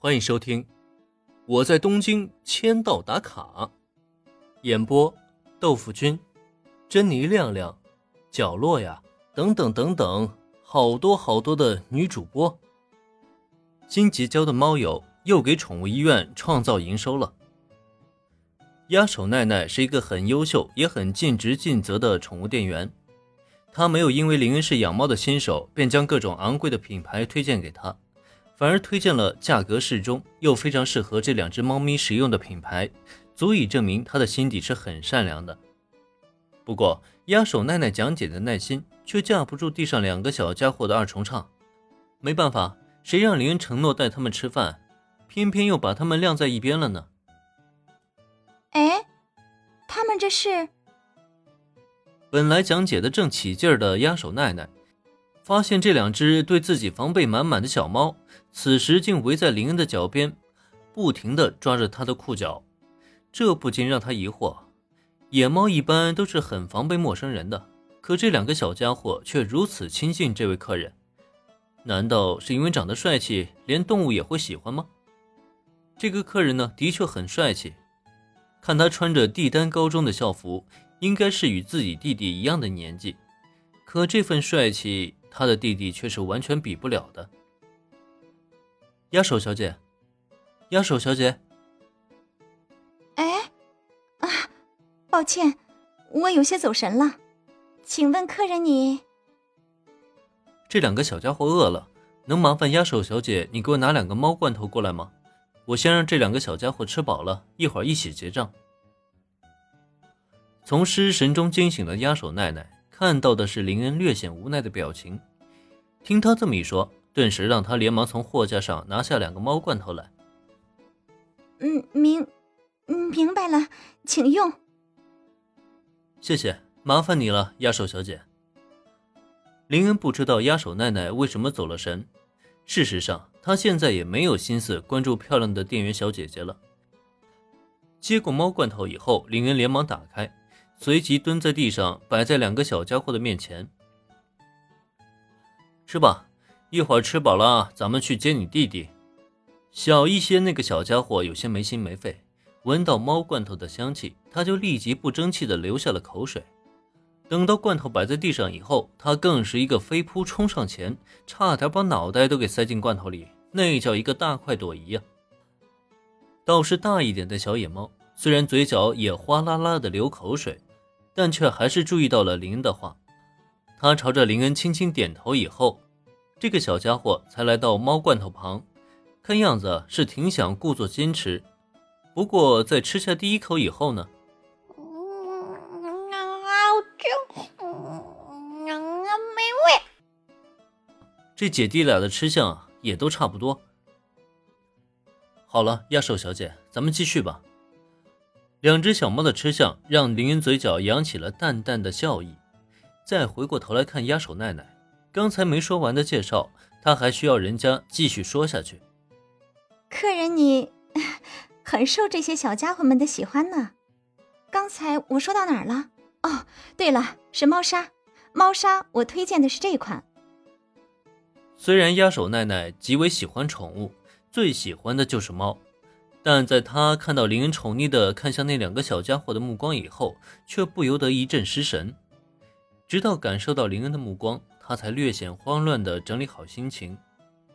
欢迎收听《我在东京签到打卡》，演播：豆腐君、珍妮亮亮、角落呀，等等等等，好多好多的女主播。新结交的猫友又给宠物医院创造营收了。鸭手奈奈是一个很优秀也很尽职尽责的宠物店员，她没有因为林恩是养猫的新手，便将各种昂贵的品牌推荐给他。反而推荐了价格适中又非常适合这两只猫咪使用的品牌，足以证明他的心底是很善良的。不过，压手奈奈讲解的耐心却架不住地上两个小家伙的二重唱。没办法，谁让林恩承诺带他们吃饭，偏偏又把他们晾在一边了呢？哎，他们这是……本来讲解的正起劲儿的压手奈奈。发现这两只对自己防备满满的小猫，此时竟围在林恩的脚边，不停地抓着他的裤脚，这不禁让他疑惑：野猫一般都是很防备陌生人的，可这两个小家伙却如此亲近这位客人，难道是因为长得帅气，连动物也会喜欢吗？这个客人呢，的确很帅气，看他穿着帝丹高中的校服，应该是与自己弟弟一样的年纪，可这份帅气。他的弟弟却是完全比不了的。压手小姐，压手小姐，哎，啊，抱歉，我有些走神了，请问客人你？这两个小家伙饿了，能麻烦压手小姐你给我拿两个猫罐头过来吗？我先让这两个小家伙吃饱了，一会儿一起结账。从失神中惊醒的压手奈奈。看到的是林恩略显无奈的表情，听他这么一说，顿时让他连忙从货架上拿下两个猫罐头来。嗯，明，明白了，请用。谢谢，麻烦你了，压手小姐。林恩不知道压手奈奈为什么走了神，事实上，他现在也没有心思关注漂亮的店员小姐姐了。接过猫罐头以后，林恩连忙打开。随即蹲在地上，摆在两个小家伙的面前，吃吧，一会儿吃饱了，咱们去接你弟弟。小一些那个小家伙有些没心没肺，闻到猫罐头的香气，他就立即不争气的流下了口水。等到罐头摆在地上以后，他更是一个飞扑冲上前，差点把脑袋都给塞进罐头里，那叫一个大快朵颐呀！倒是大一点的小野猫，虽然嘴角也哗啦啦的流口水。但却还是注意到了林恩的话，他朝着林恩轻轻点头以后，这个小家伙才来到猫罐头旁，看样子是挺想故作矜持。不过在吃下第一口以后呢，这姐弟俩的吃相也都差不多。好了，亚寿小姐，咱们继续吧。两只小猫的吃相让林云嘴角扬起了淡淡的笑意，再回过头来看压手奈奈，刚才没说完的介绍，他还需要人家继续说下去。客人，你很受这些小家伙们的喜欢呢。刚才我说到哪儿了？哦，对了，是猫砂。猫砂，我推荐的是这款。虽然压手奈奈极为喜欢宠物，最喜欢的就是猫。但在他看到林恩宠溺地看向那两个小家伙的目光以后，却不由得一阵失神。直到感受到林恩的目光，他才略显慌乱地整理好心情，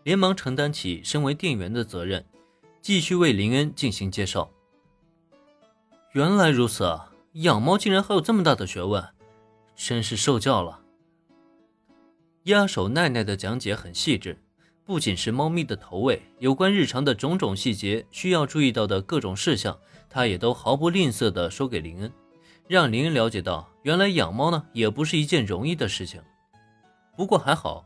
连忙承担起身为店员的责任，继续为林恩进行介绍。原来如此啊，养猫竟然还有这么大的学问，真是受教了。压手奈奈的讲解很细致。不仅是猫咪的投喂，有关日常的种种细节需要注意到的各种事项，他也都毫不吝啬地说给林恩，让林恩了解到，原来养猫呢也不是一件容易的事情。不过还好，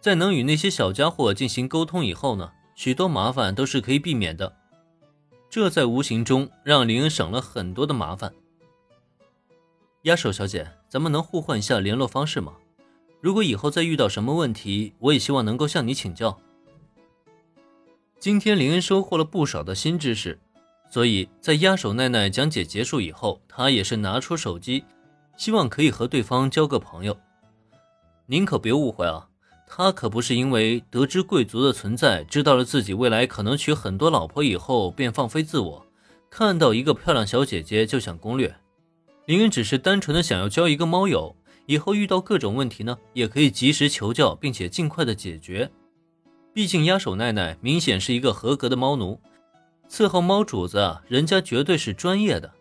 在能与那些小家伙进行沟通以后呢，许多麻烦都是可以避免的。这在无形中让林恩省了很多的麻烦。压手小姐，咱们能互换一下联络方式吗？如果以后再遇到什么问题，我也希望能够向你请教。今天林恩收获了不少的新知识，所以在压手奈奈讲解结束以后，他也是拿出手机，希望可以和对方交个朋友。您可别误会啊，他可不是因为得知贵族的存在，知道了自己未来可能娶很多老婆以后便放飞自我，看到一个漂亮小姐姐就想攻略。林恩只是单纯的想要交一个猫友，以后遇到各种问题呢，也可以及时求教，并且尽快的解决。毕竟压手奈奈明显是一个合格的猫奴，伺候猫主子，人家绝对是专业的。